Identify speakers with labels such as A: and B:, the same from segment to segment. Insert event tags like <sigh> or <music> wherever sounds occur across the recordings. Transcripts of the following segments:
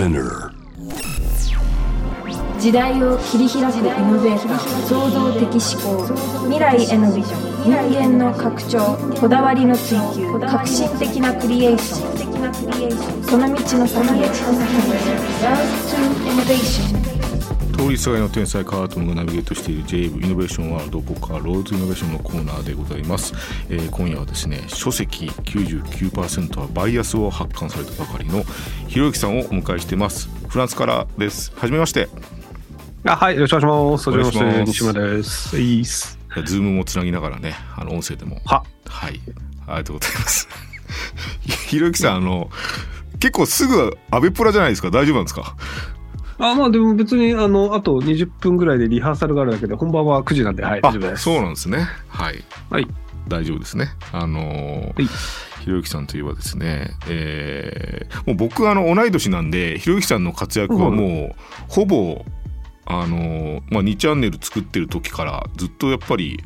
A: Spinner.
B: 時代を切り開くイノベーター創造的思考未来へのビジョン人間の拡張こだわりの追求革新的なクリエーション。その道の先へ。Love to Innovation
C: 通りすがりの天才カートンがナビゲートしている JAV イノベーションワールドここからローズイノベーションのコーナーでございます、えー今夜はですね書籍99%はバイアスを発刊されたばかりのひろゆきさんをお迎えしてます。フランスからです。はじめまして。
D: あはい、よろしくお願いします。はじめまして、西村です。いい。
C: ズームもつなぎながらねあの音声でも。
D: は、
C: はい。ありがとうございます。<laughs> ひろゆきさんあの結構すぐアベプラじゃないですか。大丈夫なんですか？
D: あ、まあでも別に、あの、あと20分ぐらいでリハーサルがあるだけで、本番は9時なんで、はい、大
C: あ
D: 丈夫です。
C: そうなんですねはい
D: はい。
C: 大丈夫ですね。あのー
D: い
C: ひろゆきさんといえばですね、えーもう僕あの同い年なんでひろゆきさんの活躍はもうほぼあのーまあ2チャンネル作ってる時からずっとやっぱり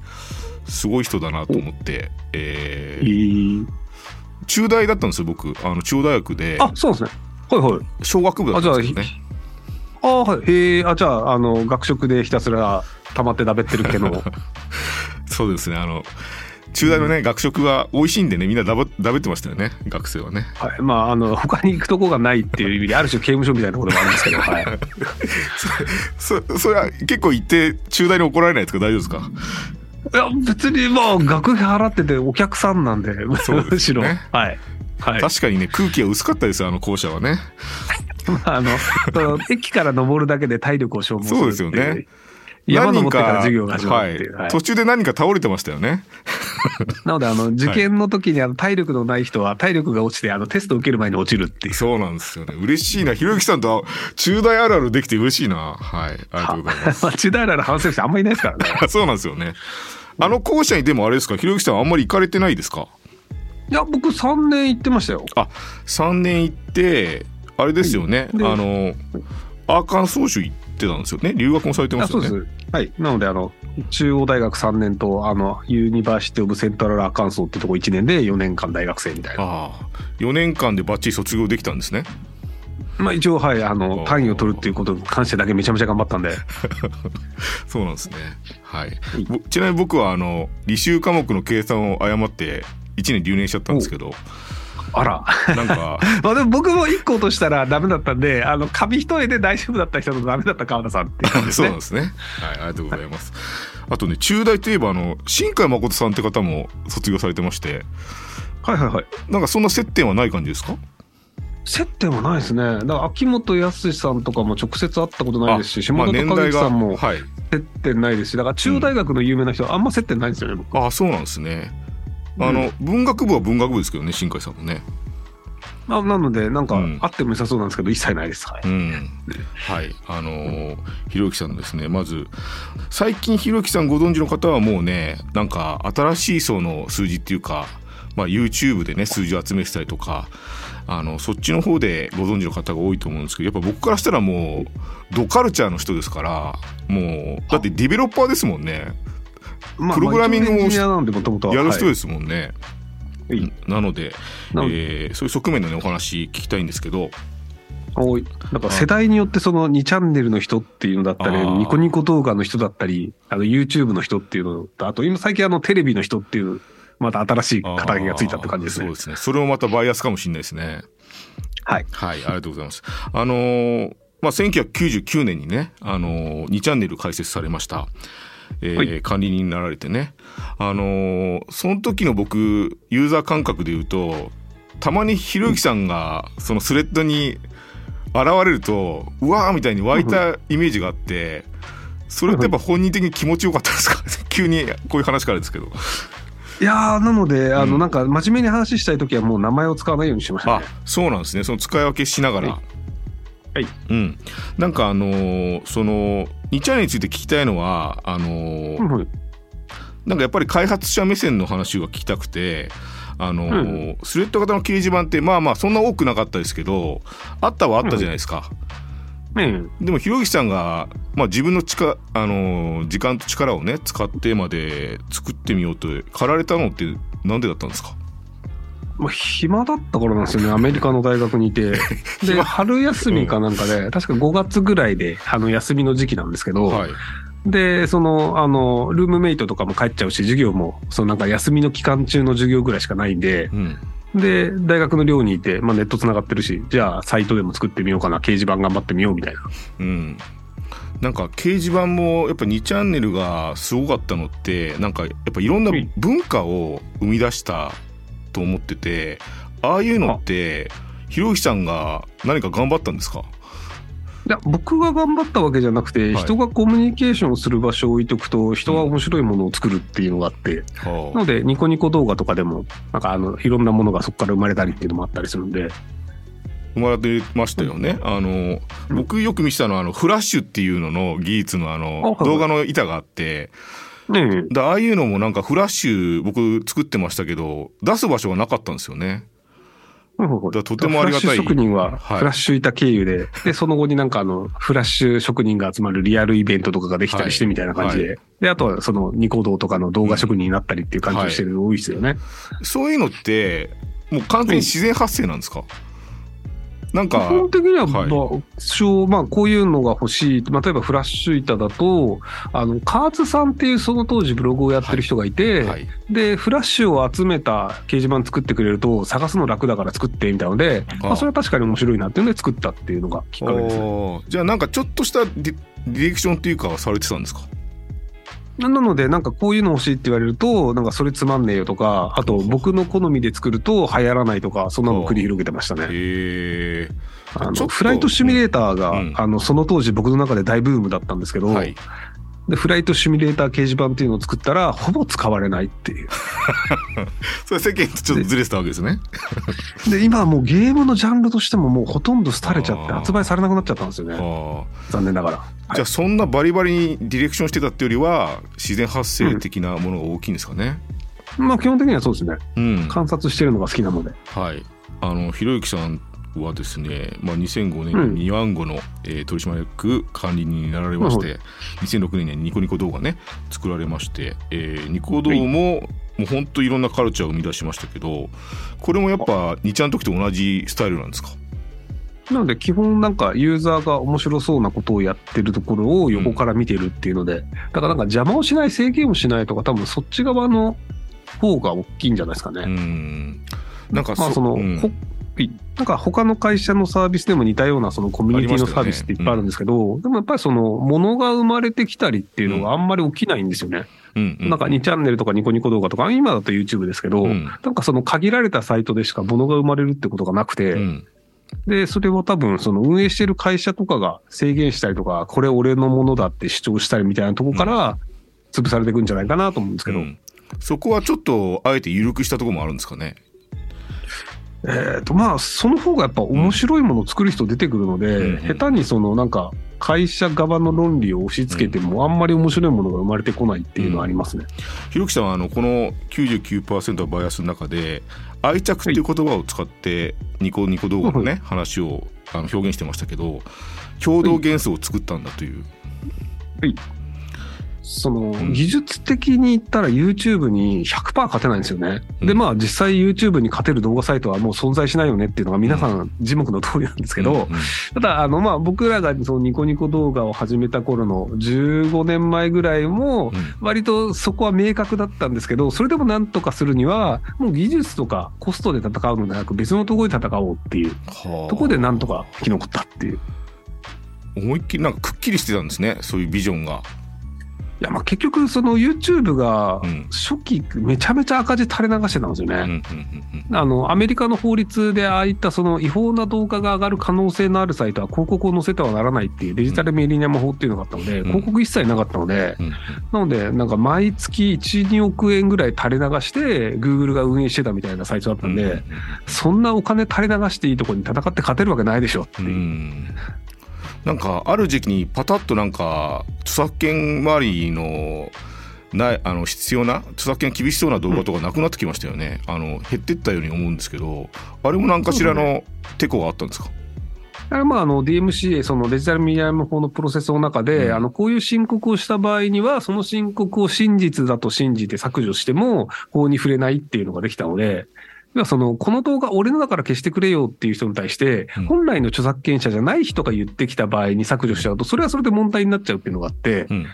C: すごい人だなと思って、えー中大だったんですよ僕あの中央大学で
D: あ、そうですね。はいはい。
C: 小学部だったんですけどね。
D: あはい。へえ、あ、じゃあ、あの、学食でひたすら溜まってだべってるけど、<laughs>
C: そうですねあの中大のね、学食は美味しいんでねみんなだばだべってましたよね学生はね。
D: はい。まあ、あの、他に行くとこがないっていう意味で、ある種刑務所みたいなところもあるんですけど、はい。<laughs>
C: そそれは結構行って中大に怒られないですか大丈夫ですか？
D: いや、別に、まあ、学費払っててお客さんなんで、
C: そうです
D: むしろ、
C: ね
D: はい。はい。
C: 確かにね空気が薄かったですよあの校舎はね
D: ま <laughs> あ、あの、その駅から登るだけで体力を消耗する
C: そうですよね。
D: 山登ってから授業が始まるっていう。
C: はい。
D: はい。
C: 途中で何か倒れてましたよね。<laughs>
D: なので、あの、受験の時にあの体力のない人は体力が落ちて、あの、テストを受ける前に落ちるっていう。
C: そうなんですよね。嬉しいな。ひろゆきさんと中大あるあるできて嬉しいな。はい。ありがとうございます。
D: まあ、中大ら反省してあんまりいないですからね。<laughs>
C: そうなんですよね。あの校舎にでもあれですか？ひろゆきさんあんまり行かれてないですか？
D: いや、僕3年行ってましたよ。
C: あ3年行ってあれですよねあ
D: で
C: のアーカンソー州行ってたんですよね留学もされてま
D: あそう
C: すよね
D: です。はい。なので、あの、中央大学3年と、あの、 University of Central Arkansas ってとこ1年で4年間大学生みたいな。
C: ああ4年間でバッチリ卒業できたんですね
D: まあ一応、はい、あ
C: あ
D: の
C: ー、
D: 単位を取るっていうことに関してだけめちゃめちゃ頑張ったんで。<laughs>
C: そうなんですね。はい。ぼちなみに僕はあの履修科目の計算を誤って1年留年しちゃったんですけど、
D: あら。
C: なんか <laughs>
D: まあでも僕も1個落としたらダメだったんで、あの、紙一重で大丈夫だった人とダメだった川田さんっていうね <laughs>
C: そうなん。ですね。はい、ありがとうございます。あとね中大といえばあの新海誠さんって方も卒業されてまして、
D: はいはいはい。
C: なんかそんな接点はない感じですか？
D: 接点はないですね。だから秋元康さんとかも直接会ったことないですし、
C: まあ
D: 下田孝之さんも
C: はい。
D: 接点ないですし、だから中央大学の有名な人はあんま接点ないんですよね、僕。
C: あ、そうなんですね。あの、文学部は文学部ですけどね新海さんもね。
D: まあ、なので、なんか
C: うん。
D: 会っても良さそうなんですけど、一切ないです。はい。
C: うん、はい、あのーひろゆきさんのですね、まず最近ひろゆきさんご存知の方はもうね、なんか新しい層の数字っていうか、まあ YouTube でね数字を集めてたりとか、あのそっちの方でご存知の方が多いと思うんですけど、やっぱ僕からしたらもうドカルチャーの人ですから、もうだってディベロッパーですもんね、
D: まあ
C: プログラミングもやる人ですもんね。
D: はい
C: なので、えーそういう側面のねお話聞きたいんですけど、
D: 多い。なんか世代によってその2チャンネルの人っていうのだったりニコニコ動画の人だったり、あの YouTube の人っていうのと、あと今最近あのテレビの人っていう、また新しい肩書きがついたって感じですね
C: そう。ですね。それもまたバイアスかもしれないですね。
D: はい。
C: はい、ありがとうございます。あのーまあ、1999年にね、あのー、2チャンネル開設されました。えー
D: はい。
C: 管理人になられてね。あのーその時の僕、ユーザー感覚で言うと、たまにひろゆきさんが、そのスレッドに現れると、うわーみたいに湧いたイメージがあって、それってやっぱ本人的に気持ちよかったですか？<laughs> 急にこういう話からですけど。
D: いやー、なので、あの、
C: うん。
D: なんか真面目に話したいときはもう名前を使わないようにしました
C: あ
D: ね。
C: そうなんですね。その使い分けしながら。
D: はいはい。
C: うん。なんかあのーその2チャンネルについて聞きたいのはあのー
D: うんはい
C: なんかやっぱり開発者目線の話が聞きたくてあのースレッド型の掲示板ってまあまあそんな多くなかったですけどあったはあったじゃないですか、
D: ね
C: でもひろゆきさんが、まあ、自分の力、あのー時間と力をね使ってまで作ってみようと駆られたのってなんでだったんですか？
D: まあ、暇だった頃なんですよね、アメリカの大学にいて。<laughs> で、春休みかなんかで、確か5月ぐらいで、あの、休みの時期なんですけど、
C: はい。
D: で、その、あの、ルームメイトとかも帰っちゃうし、授業も、そのなんか休みの期間中の授業ぐらいしかないんで、
C: うん。
D: で、大学の寮にいて、まあネット繋がってるし、じゃあサイトでも作ってみようかな、掲示板頑張ってみようみたいな。
C: うん。なんか掲示板もやっぱ2チャンネルがすごかったのってなんかやっぱいろんな
D: うん
C: 文化を生み出したと思っててああいうのってひろゆきさんが何か頑張ったんですか？
D: いや、僕が頑張ったわけじゃなくて、
C: はい。
D: 人がコミュニケーションをする場所を置いとくと、人が面白いものを作るっていうのがあって、
C: は
D: なので、ニコニコ動画とかでも、なんかあの、いろんなものがそこから生まれたりっていうのもあったりするんで、
C: 生まれてましたよね。あの僕よく見てたのはあのフラッシュっていうのの技術のあ
D: あ
C: の
D: はい。
C: 動画の板があって
D: ねえ、
C: でああいうのもなんかフラッシュ僕作ってましたけど出す場所がなかったんですよね。だからとてもありがたい。
D: フラッシュ職人は、
C: はい。
D: フラッシュ板経由で、で、その後になんかあの、フラッシュ職人が集まるリアルイベントとかができたりしてみたいな感じで、
C: はい。
D: で、あとはそのニコ動とかの動画職人になったりっていう感じをしてるの多いですよね。
C: そういうのってもう完全に自然発生なんですか、なんか
D: 基本的には、
C: はい。
D: まあ、小まあ、こういうのが欲しい。例えばフラッシュ板だと、あの、カーツさんっていうその当時ブログをやってる人がいて、
C: はい、
D: で、フラッシュを集めた掲示板作ってくれると、探すの楽だから作ってみたいので、
C: あ
D: まあ、それは確かに面白いなっていうので作ったっていうのがきっかけですね。
C: じゃあなんかちょっとしたディレクションっていうかはされてたんですか？
D: なので、なんかこういうの欲しいって言われると、なんかそれつまんねえよとか、あと僕の好みで作ると流行らないとか、そんなの繰り広げてましたね。あのフライトシミュレーターが、
C: うん。
D: あの、その当時僕の中で大ブームだったんですけど、
C: はい
D: で、フライトシミュレーター掲示板っていうのを作ったら、ほぼ使われないっていう。<laughs>
C: それ世間とちょっとずれてたわけですね <laughs>
D: で、今はもうゲームのジャンルとしてももうほとんど廃れちゃって発売されなくなっちゃったんですよね。
C: あ
D: 残念ながら。
C: あじゃあそんなバリバリにディレクションしてたってよりは自然発生的なものが大きいんですかね
D: まあ基本的にはそうですね。
C: うん
D: 観察してるのが好きなので。
C: はいあのひろゆきさんはですね、まあ、2005年にニワンゴの、えー取締役管理人になられまして、2006年にニコニコ動画ね作られまして、えーニコ動も、もう本当いろんなカルチャーを生み出しましたけどこれもやっぱ2ちゃんの時と同じスタイルなんですか？
D: なので基本なんかユーザーが面白そうなことをやってるところを横から見てるっていうので、だからなんか邪魔をしない制限をしないとか多分そっち側の方が大きいんじゃないですかね。
C: うん。なんか
D: まあその、
C: うん。
D: ほなんか他の会社のサービスでも似たようなそのコミュニティのサービスっていっぱいあるんですけど、でもやっぱりその物が生まれてきたりっていうのがあんまり起きないんですよね。
C: うんうん。
D: なんか2チャンネルとかニコニコ動画とか、今だと YouTube ですけど、
C: うん。
D: なんかその限られたサイトでしか物が生まれるってことがなくて、
C: うん。
D: で、それを多分その運営してる会社とかが制限したりとか、これ俺のものだって主張したりみたいなとこから潰されていくんじゃないかなと思うんですけど、
C: うん。そこはちょっとあえて緩くしたところもあるんですかね
D: えっ、と、まあ、その方がやっぱ面白いものを作る人出てくるので、
C: うんうん。
D: 下手にそのなんか、会社側の論理を押し付けても、あんまり面白いものが生まれてこないっていうのはありますね。
C: ひろきさんはあのこの99%のバイアスの中で愛着っていう言葉を使ってニコニコ動画のね話をあの表現してましたけど共同元素を作ったんだという
D: その、
C: ん。
D: 技術的に言ったら YouTube に100%勝てないんですよね。で、
C: うん。
D: まあ実際 YouTube に勝てる動画サイトはもう存在しないよねっていうのが皆さん字幕の通りなんですけど、ただ、あの、まあ僕らがそのニコニコ動画を始めた頃の15年前ぐらいも、割とそこは明確だったんですけど、それでもなんとかするには、もう技術とかコストで戦うのではなく別のところで戦おうっていう
C: はあ。
D: ところでなんとか生き残ったっていう。
C: 思いっきりなんかくっきりしてたんですね。そういうビジョンが。
D: いや、まあ結局その YouTube が
C: うん。
D: 初期めちゃめちゃ赤字垂れ流してたんですよね。あの、アメリカの法律でああいったその違法な動画が上がる可能性のあるサイトは広告を載せてはならないっていうデジタルメディアム法っていうのがあったので、
C: うん。
D: 広告一切なかったので、なので、なんか毎月1、2億円ぐらい垂れ流して、Google が運営してたみたいなサイトだったんで、
C: うん
D: そんなお金垂れ流していいところに戦って勝てるわけないでしょって
C: う。
D: いう。
C: んなんかある時期にパタッとなんか著作権周りのないあの必要な著作権厳しそうな動画とかなくなってきましたよね、あの減ってったように思うんですけどあれも何かしらのテコがあったんですか？
D: あれまあ、あの DMCA、そのデジタルメディアム法のプロセスの中で、
C: うん。
D: あの、こういう申告をした場合には、その申告を真実だと信じて削除しても、法に触れないっていうのができたので、要はその、この動画俺のだから消してくれよっていう人に対して、
C: うん。
D: 本来の著作権者じゃない人が言ってきた場合に削除しちゃうと、それはそれで問題になっちゃうっていうのがあって、
C: うん。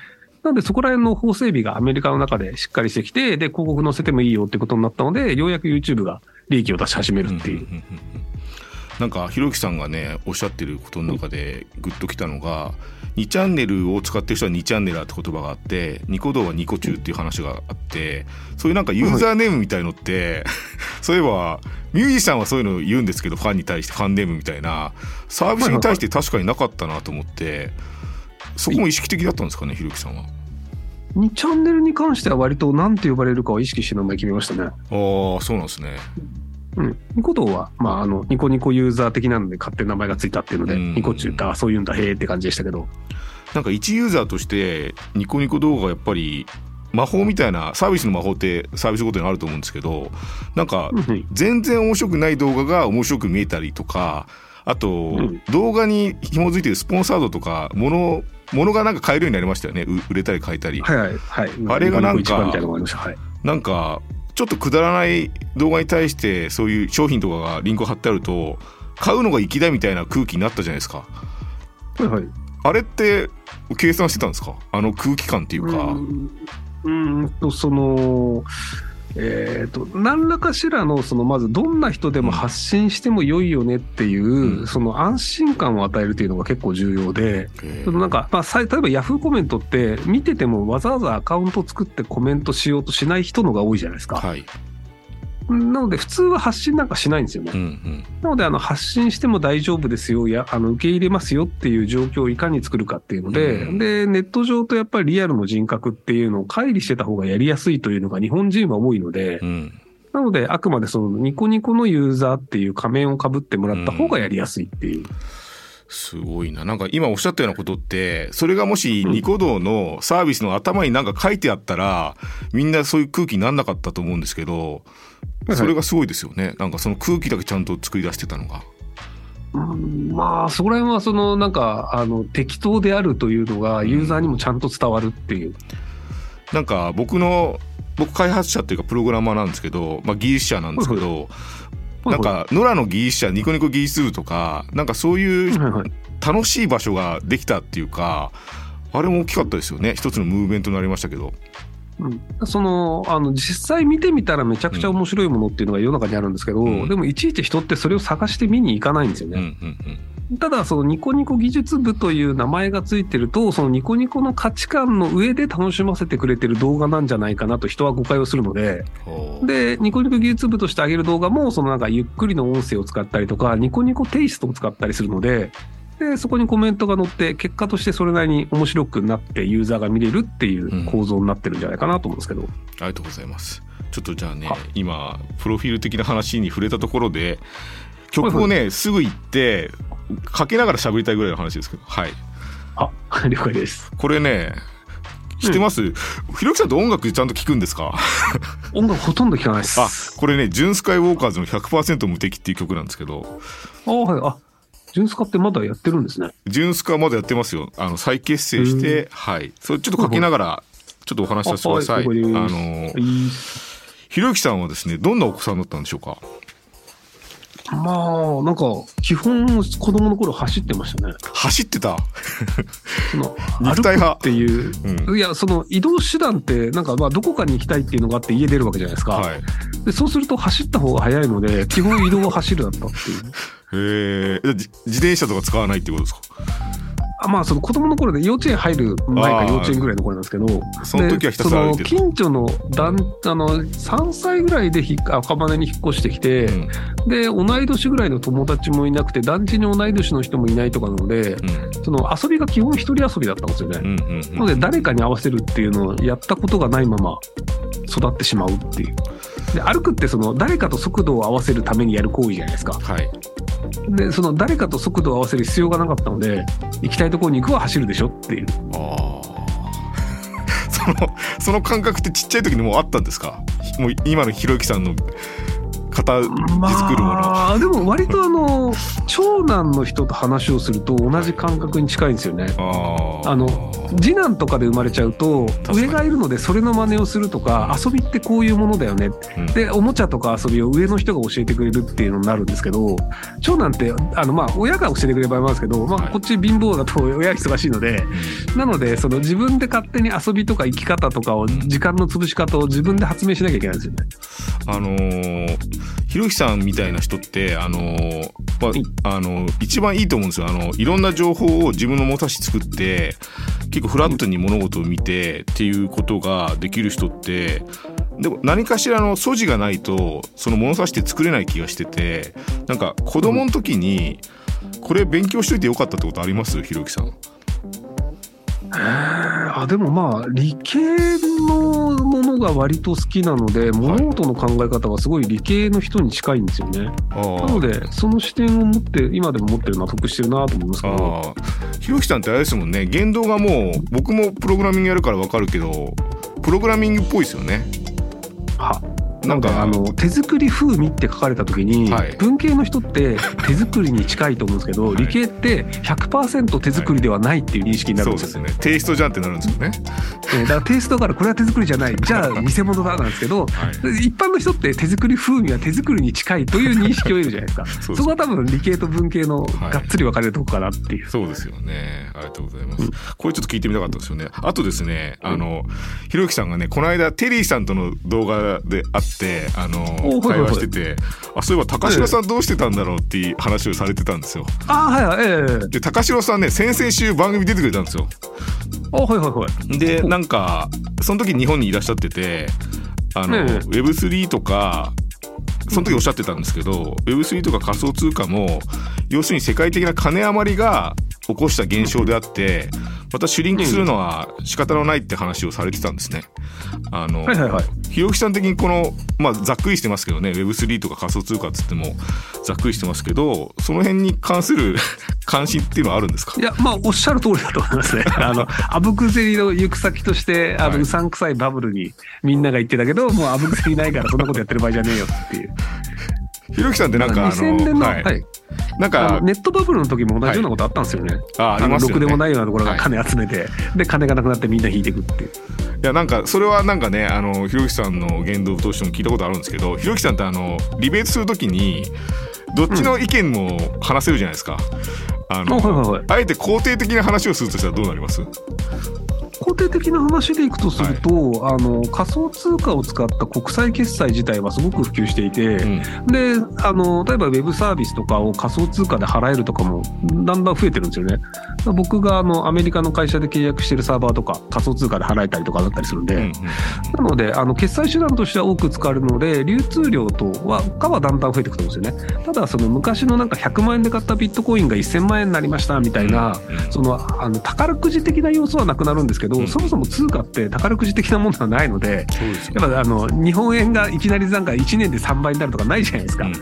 D: なのでそこら辺の法整備がアメリカの中でしっかりしてきて、で、広告載せてもいいよってことになったので、ようやく YouTube が利益を出し始めるっていう。
C: んんんんなんかひろゆきさんがねおっしゃってることの中でグッときたのが2チャンネルを使ってる人は2チャンネラーって言葉があってニコ動はニコ中っていう話があってそういうなんかユーザーネームみたいのって、そういえばミュージシャンはそういうの言うんですけどファンに対してファンネームみたいなサービスに対して確かになかったなと思ってそこも意識的だったんですかねひろゆきさんは。
D: 2チャンネルに関しては割と何て呼ばれるかを意識して名前決めましたね。
C: ああそうなんですね。
D: うん。ニコ動は、まあ、あの、ニコニコユーザー的なので勝手に名前がついたっていうので、
C: うん
D: ニコ中って、あ、そういうんだ、へえって感じでしたけど。
C: なんか一ユーザーとしてニコニコ動画がやっぱり魔法みたいなサービスの魔法ってサービスごとにあると思うんですけどなんか
D: うん
C: 全然面白くない動画が面白く見えたりとかあと
D: ん
C: 動画に紐づいてるスポンサードとかものものがなんか買えるようになりましたよねう売れたり買えたり。
D: はいはいはい。
C: あれがなんか。
D: な
C: んかちょっとくだらない動画に対してそういう商品とかがリンク貼ってあると買うのが粋だみたいな空気になったじゃないですか。
D: はいはい。
C: あれって計算してたんですか？あの空気感っていうか。
D: うんうーんと、その、えっ、と、何らかしらの、その、まず、どんな人でも発信しても良いよねっていう、
C: うん
D: その安心感を与えるっていうのが結構重要で、なんか、まあ、さ例えばヤフーコメントって、見ててもわざわざアカウント作ってコメントしようとしない人のが多いじゃないですか。
C: はい。
D: なので、普通は発信なんかしないんですよね。
C: うんうん。
D: なので、あの、発信しても大丈夫ですよ、や、あの、受け入れますよっていう状況をいかに作るかっていうので、
C: うん
D: で、ネット上とやっぱりリアルの人格っていうのを乖離してた方がやりやすいというのが日本人は多いので、
C: うん。
D: なので、あくまでそのニコニコのユーザーっていう仮面を被ってもらった方がやりやすいっていう。
C: すごいな。なんか今おっしゃったようなことって、それがもしニコ動のサービスの頭になんか書いてあったら、みんなそういう空気になんなかったと思うんですけど、
D: はい
C: それがすごいですよね。なんかその空気だけちゃんと作り出してたのが。
D: うんまあ、そこら辺はその、なんか、あの、適当であるというのがユーザーにもちゃんと伝わるっていう。
C: なんか僕の、僕開発者っていうかプログラマーなんですけど、まあ技術者なんですけど、なんか、野良の技術者、ニコニコ技術部とか、なんかそういう楽しい場所ができたっていうか、あれも大きかったですよね。一つのムーブメントになりましたけど。
D: うんその、あの、実際見てみたらめちゃくちゃ面白いものっていうのが世の中にあるんですけど、
C: うん
D: でもいちいち人ってそれを探して見に行かないんですよ
C: うんうん
D: ね。
C: うん。
D: ただ、そのニコニコ技術部という名前がついてると、そのニコニコの価値観の上で楽しませてくれてる動画なんじゃないかなと人は誤解をするので、で、ニコニコ技術部として上げる動画も、そのなんかゆっくりの音声を使ったりとか、ニコニコテイストを使ったりするので、で、そこにコメントが載って、結果としてそれなりに面白くなってユーザーが見れるっていう構造になってるんじゃないかなと思うんですけど。
C: ありがとうございます。ちょっとじゃあね
D: は、
C: 今、プロフィール的な話に触れたところで、曲をね、すぐ行って、かけながら喋りたいぐらいの話ですけど、はい。
D: あ、了解です。
C: これね、知ってます、ひろきさんって音楽ちゃんと聞くんですか？
D: 音楽ほとんど聞かないです。
C: あ、これね、ジュンスカイウォーカーズの100%無敵っていう曲なんですけど、
D: あはい。あ、ジュンスカってまだやってるんですね。
C: ジュンスカまだやってますよ。あの、再結成して、はい。それちょっとかけながら、ちょっとお話しさせてください。あ
D: あはい了解です
C: の、ひろゆきさんはですね、どんなお子さんだったんでしょうか？
D: まあ、なんか、基本、子供の頃走ってましたね。
C: 走ってた？
D: その <laughs>
C: 肉体派
D: っていう、
C: うん
D: いや、その移動手段って、なんか、まあ、どこかに行きたいっていうのがあって家出るわけじゃないですか。
C: はい。
D: でそうすると走った方が早いので、基本移動は走るだったっていう。
C: へえ、じ自転車とか使わないってことですか？
D: あまあ、その子供の頃で幼稚園入る前か幼稚園ぐらいの頃なんですけど、
C: その時はひたすら
D: 近所の団あの3歳ぐらいでひ赤羽に引っ越してきて、
C: うん。
D: で同い年ぐらいの友達もいなくて団地に同い年の人もいないとかなので、
C: うん。
D: その遊びが基本一人遊びだったんですよね。
C: うん。うん。
D: なので誰かに合わせるっていうのをやったことがないまま育ってしまうっていう。で歩くってその誰かと速度を合わせるためにやる行為じゃないですか。
C: はい。
D: でその誰かと速度を合わせる必要がなかったので行きたいところに行くは走るでしょっていう。
C: ああ。<laughs> その、その感覚ってちっちゃい時にもうあったんですか？もう今のひろゆきさんの考形作るもの、
D: まあ、でも割とあの長男の人と話をすると同じ感覚に近いんですよね。
C: あ
D: の次男とかで生まれちゃうと上がいるのでそれの真似をするとか遊びってこういうものだよね。
C: うん。
D: でおもちゃとか遊びを上の人が教えてくれるっていうのになるんですけど長男ってあのまあ親が教えてくれる場合もあるんですけど、まあ、
C: はい。
D: こっち貧乏だと <laughs> 親忙しいのでなのでその自分で勝手に遊びとか生き方とかを時間の潰し方を自分で発明しなきゃいけないんですよね。
C: あのーひろゆきさんみたいな人って、あのまあ、あのー一番いいと思うんですよ。あの、いろんな情報を自分の物差し作って、結構フラットに物事を見てっていうことができる人って、でも何かしらの素地がないと、その物差しって作れない気がしてて、なんか子供の時に、これ勉強しといてよかったってことあります？ひろきさん。
D: あでもまあ理系のものが割と好きなので物事の考え方はすごい理系の人に近いんですよね。
C: あ
D: な
C: ー
D: のでその視点を持って今でも持ってるのは得してるなと思いますけど。
C: ひろきさんってあれですもんね。言動がもう、僕もプログラミングやるからわかるけど、プログラミングっぽいですよね。
D: は
C: な
D: なんん
C: か
D: かあの手作り風味って書かれた時に、
C: はい
D: 文系の人って手作りに近いと思うんですけど、
C: はい
D: 理系って100%手作りではないっていう認識になるんですよね。
C: そうですね。テイストじゃんってなるんですよね。
D: えーだからテイストからこれは手作りじゃないじゃあ <laughs> 偽物だなんですけど
C: はい。
D: 一般の人って手作り風味は手作りに近いという認識を得るじゃないですか
C: そ
D: こは多分理系と文系の
C: はい
D: がっつり分かれるとこかなっていう。
C: そうですよね。ありがとうございます。これちょっと聞いてみたかったですよね。あとですね、あの、ひろゆきさんがね、この間、テリーさんとの動画で会って、あの、
D: おはいはいはい
C: 会話してて、あ、そういえば高城さんどうしてたんだろうっていう話をされてたんですよ。
D: あーはいはいええ
C: で、高城さんね、先々週番組出てくれたんですよ。
D: あはいはいはい。
C: で、なんか、その時日本にいらっしゃってて、あの、
D: ええ
C: Web3 とか、その時おっしゃってたんですけど、Web3 とか仮想通貨も、要するに世界的な金余りが起こした現象であって、またシュリンクするのは仕方のないって話をされてたんですね。あの、
D: はいはいはい
C: ひろきさん的にこの、まあ、ざっくりしてますけどね、Web3 とか仮想通貨っつっても、ざっくりしてますけど、その辺に関する <laughs> 関心っていうのはあるんですか？
D: いや、まあ、おっしゃる通りだと思いますね。<laughs> あの、あぶく銭の行く先として、あの、
C: はいう
D: さんくさいバブルにみんなが言ってたけど、もうあぶく銭ないからそんなことやってる場合じゃねえよっていう。
C: ひろきさんってなんか、あ
D: 2000年
C: の、
D: の、
C: は
D: はいい。
C: なん
D: あ
C: か
D: の、ネットバブルの時も同じようなことあったんですよね。
C: あありますよね
D: ろくでもないようなところが
C: はい
D: 金集めて、で、金がなくなってみんな引いていくっていう。
C: いやなんかそれはなんかねあのひろゆきさんの言動としても聞いたことあるんですけどひろゆきさんってあのリベートするときにどっちの意見も話せるじゃないですか。あの、
D: あはいはいはい
C: あえて肯定的な話をするとしたらどうなります？
D: 肯定的な話でいくとすると、あの仮想通貨を使った国際決済自体はすごく普及していて、
C: うん。
D: であの例えばウェブサービスとかを仮想通貨で払えるとかもだんだん増えてるんですよね。僕があのアメリカの会社で契約してるサーバーとか仮想通貨で払えたりとかだったりするんで、
C: うんうん。
D: なのであの決済手段としては多く使われるので流通量とはかはだんだん増えていくと思うんですよね。ただその昔のなんか100万円で買ったビットコインが1000万円になりましたみたいな、
C: うん。
D: そのあの宝くじ的な要素はなくなるんですけど、
C: うん
D: そもそも通貨って宝くじ的なものはないのでやっぱあの日本円がいきなりなんか1年で3倍になるとかないじゃないですか。
C: うん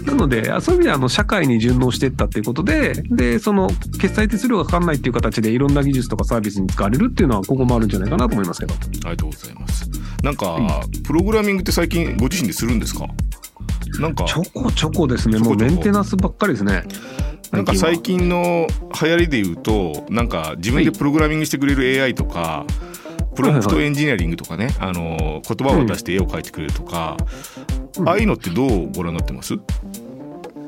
D: なのであそういう意味ではあの社会に順応していったっていうことででその決済手数料がかかんないっていう形でいろんな技術とかサービスに使われるっていうのは今後もあるんじゃないかなと思いますけど。
C: ありがとうございます。なんか、プログラミングって最近ご自身でするんですか？なんか
D: ちょこちょこですねもうメンテナンスばっかりですね。
C: なんか最
D: 近
C: 近の流行りで言うとなんか自分でプログラミングしてくれる AI とか、プロンプトエンジニアリングとかね、あの言葉を出して絵を描いてくれるとか、
D: うん。
C: ああいうのってどうご覧になってます、
D: い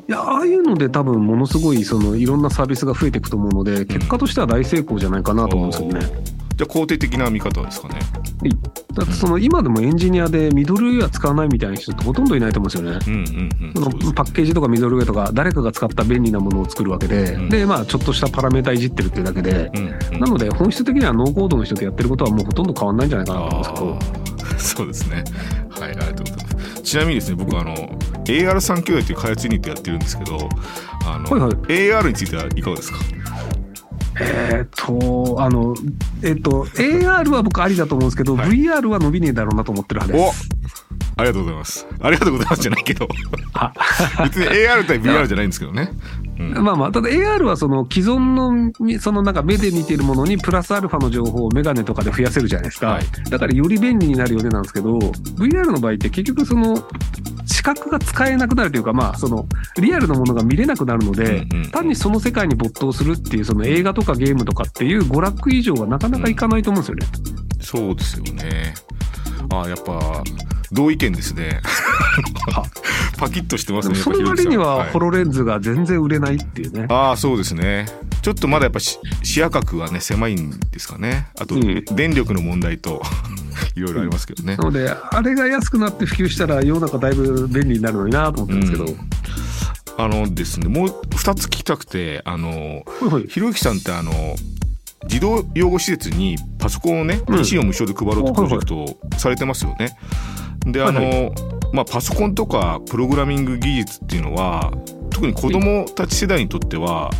D: やああいうので多分ものすごいそのいろんなサービスが増えていくと思うので結果としては大成功じゃないかなと思うんですけどね。
C: じゃあ肯定的な見方ですかね。
D: だってその今でもエンジニアでミドルウェア使わないみたいな人ってほとんどいないと思うんですよね。
C: うんうんうん。
D: そのパッケージとかミドルウェアとか誰かが使った便利なものを作るわけで、
C: うん
D: でまあちょっとしたパラメータいじってるっていうだけで、
C: うんうん
D: なので本質的にはノーコードの人とやってることはもうほとんど変わんないんじゃないかなと思うんですけど。<laughs>
C: そうですね。はい、ありがとうございます。ちなみにですね、僕あの AR3 兄弟という開発ユニットやってるんですけど、あの、
D: はいはい
C: AR についてはいかがですか？
D: えーっとあのえーっと AR は僕ありだと思うんですけど、
C: はい
D: VR は伸びねえだろうなと思ってる派です。
C: ありがとうございます。ありがとうございますじゃないけど。<laughs> 別に AR 対 VR じゃないんですけどね、
D: うん、まあまあただ AR はその既存のそのなんか目で見てるものにプラスアルファの情報をメガネとかで増やせるじゃないですか、はい、だからより便利になるよねなんですけど VR の場合って結局その視覚が使えなくなるというかまあそのリアルのものが見れなくなるので、単にその世界に没頭するっていうその映画とかゲームとかっていう娯楽以上はなかなかいかないと思うんですよね、
C: うん、そうですよねあやっぱ同意見ですね。<laughs> パキッとしてますね
D: その割にはホロレンズが全然売れないっていうね、はい、
C: ああそうですね。ちょっとまだやっぱ視野角はね狭いんですかね。あと、電力の問題といろいろありますけどね、
D: なのであれが安くなって普及したら世の中だいぶ便利になるのになと思ってるんですけど、うん。
C: あのですねもう2つ聞きたくてあの、ひろゆきさんってあの児童養護施設にパソコンをね、PC を無償で配ろうとプロジェクトをされてますよね。であの、はいはい、まあ、パソコンとかプログラミング技術っていうのは特に子どもたち世代にとっては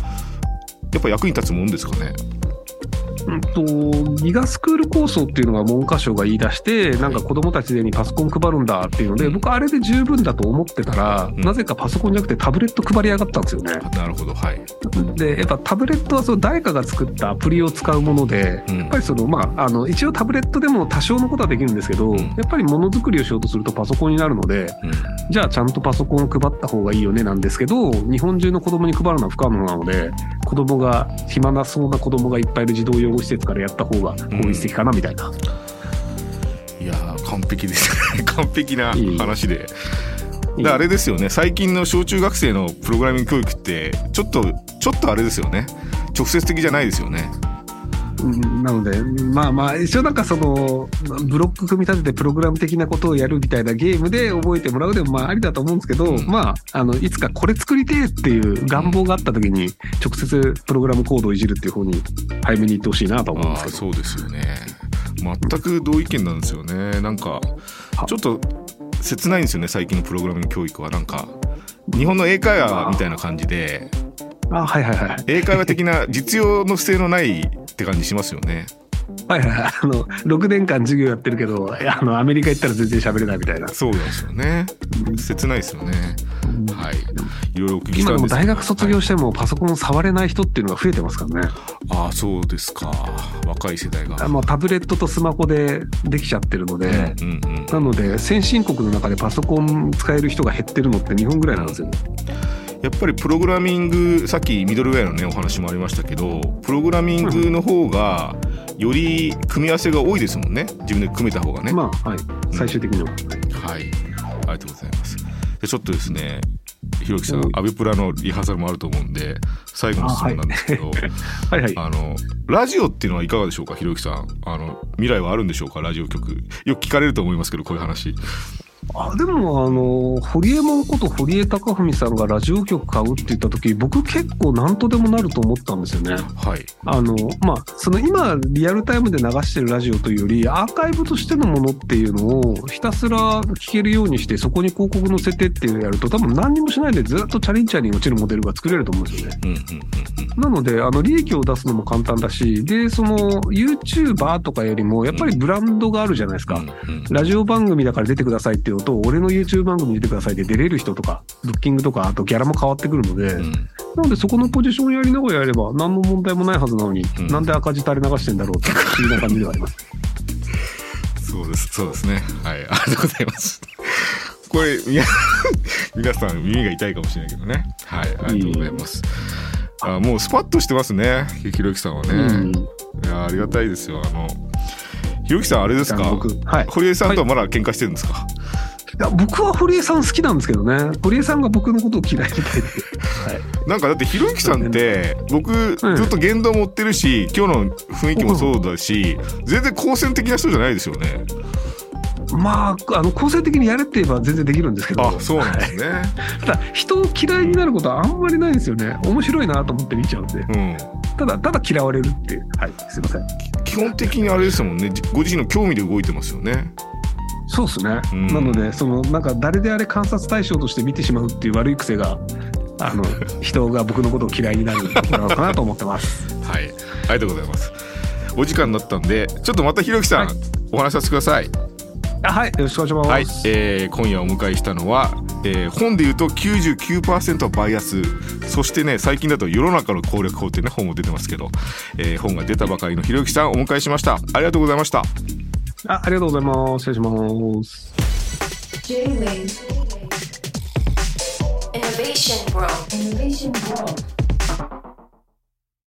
C: やっぱ役に立つもんですかね？
D: うんと、ギガスクール構想っていうのが文科省が言い出して、なんか子供たちにパソコン配るんだっていうので、僕あれで十分だと思ってたら、うん、なぜかパソコンじゃなくてタブレット配りやがったんですよね。
C: なるほど、はい。
D: で、やっぱタブレットはその誰かが作ったアプリを使うもので、うん、やっぱりその、まあ、あの、一応タブレットでも多少のことはできるんですけど、うん、やっぱりものづくりをしようとするとパソコンになるので、じゃあちゃんとパソコンを配った方がいいよねなんですけど、日本中の子供に配るのは不可能なので、子供が、暇なそうな子供がいっぱいいる児童養護施設からやった方が効率的かなみたいな。
C: いや完璧ですね <laughs> 完璧な話で。であれですよね最近の小中学生のプログラミング教育ってちょっとちょっとあれですよね直接的じゃないですよね。
D: なので、まあまあ、一応なんかその、ブロック組み立ててプログラム的なことをやるみたいなゲームで覚えてもらうでもまあありだと思うんですけど、うん、まあ、あの、いつかこれ作りてえっていう願望があった時に、直接プログラムコードをいじるっていう方に早めに行ってほしいなと思うんですけど。
C: そうですよね。全く同意見なんですよね。なんか、ちょっと切ないんですよね、最近のプログラミング教育は。なんか、日本の英会話みたいな感じで、
D: あはいはいはい。
C: 英会話的な実用の不正のないって感じしますよね。
D: はいはい、あの6年間授業やってるけどあのアメリカ行ったら全然喋れないみたいな。
C: そうなんですよね。切ないですよね、はい。いろいろお聞き
D: したんです今でも大学卒業してもパソコン触れない人っていうのが増えてますからね。
C: ああそうですか。若い世代が。
D: もうタブレットとスマホでできちゃってるので、うんうんうん、なので先進国の中でパソコン使える人が減ってるのって日本ぐらいなんですよね、
C: やっぱりプログラミングさっきミドルウェアのねお話もありましたけどプログラミングの方がより組み合わせが多いですもんね。自分で組めた方がね。
D: まあはい。最終的には、
C: はい、ありがとうございます。でちょっとですねひろきさん、アベプラのリハーサルもあると思うんで、最後の質問なんですけど、<laughs> はい、はい。あの、ラジオっていうのはいかがでしょうか、ひろきさん。あの、未来はあるんでしょうか、ラジオ局。よく聞かれると思いますけど、こういう話。
D: あでもあの堀江門こと堀江貴文さんがラジオ局買うって言った時僕結構何とでもなると思ったんですよね。
C: はい、
D: あのまあその今リアルタイムで流してるラジオというよりアーカイブとしてのものっていうのをひたすら聞けるようにしてそこに広告載せてっていうのをやると多分何にもしないでずっとチャリンチャリン落ちるモデルが作れると思うんですよね。なのであの利益を出すのも簡単だしでその YouTuber とかよりもやっぱりブランドがあるじゃないですか。ラジオ番組だから出てくださいっていうのと、俺の YouTube 番組に出てくださいで出れる人とか、ブッキングとか、あとギャラも変わってくるので、うん、なのでそこのポジションやりながらやれば何の問題もないはずなのに、うん、なんで赤字垂れ流してんだろうって不思議な感じではあります。
C: そうです、そうですね。はい、ありがとうございます。これ、皆皆さん耳が痛いかもしれないけどね。はい、ありがとうございます。あもうスパッとしてますね、ひろゆきさんはね。うん、いやありがたいですよ。あの、ひろきさんあれですか、はい、堀江さんとはまだ喧嘩してるんですか、はい。
D: いや僕は堀江さん好きなんですけどね。堀江さんが僕のことを嫌いみたいで、<laughs>
C: はい、なんかだってひろゆきさんって僕ずっと言動持ってるし、今日の雰囲気もそうだし全然好戦的な人じゃないですよね
D: まあ、あの好戦的にやれって言えば全然できるんですけど。
C: あそうなんですね、
D: ただ人を嫌いになることはあんまりないんですよね。面白いなと思って見ちゃうんで、うん、ただただ嫌われるっていう。はい。すいません。
C: 基本的にあれですもんね。ご自身の興味で動いてますよね。
D: そうですね、うん、なのでそのなんか誰であれ観察対象として見てしまうっていう悪い癖があの <laughs> 人が僕のことを嫌いになるなのかなと思ってます。
C: はい。ありがとうございます。お時間になったんでちょっとまたひろきさん、はい、お話しさせてください
D: はい、よろしくお願いします。
C: はい、えー今夜お迎えしたのは、えー本で言うと99%はバイアス。そしてね最近だと世の中の攻略法ってね本も出てますけど、えー本が出たばかりのひろゆきさんお迎えしました。ありがとうございました。
D: あありがとうございます。失礼します。
B: J-Wave Innovation World. Innovation World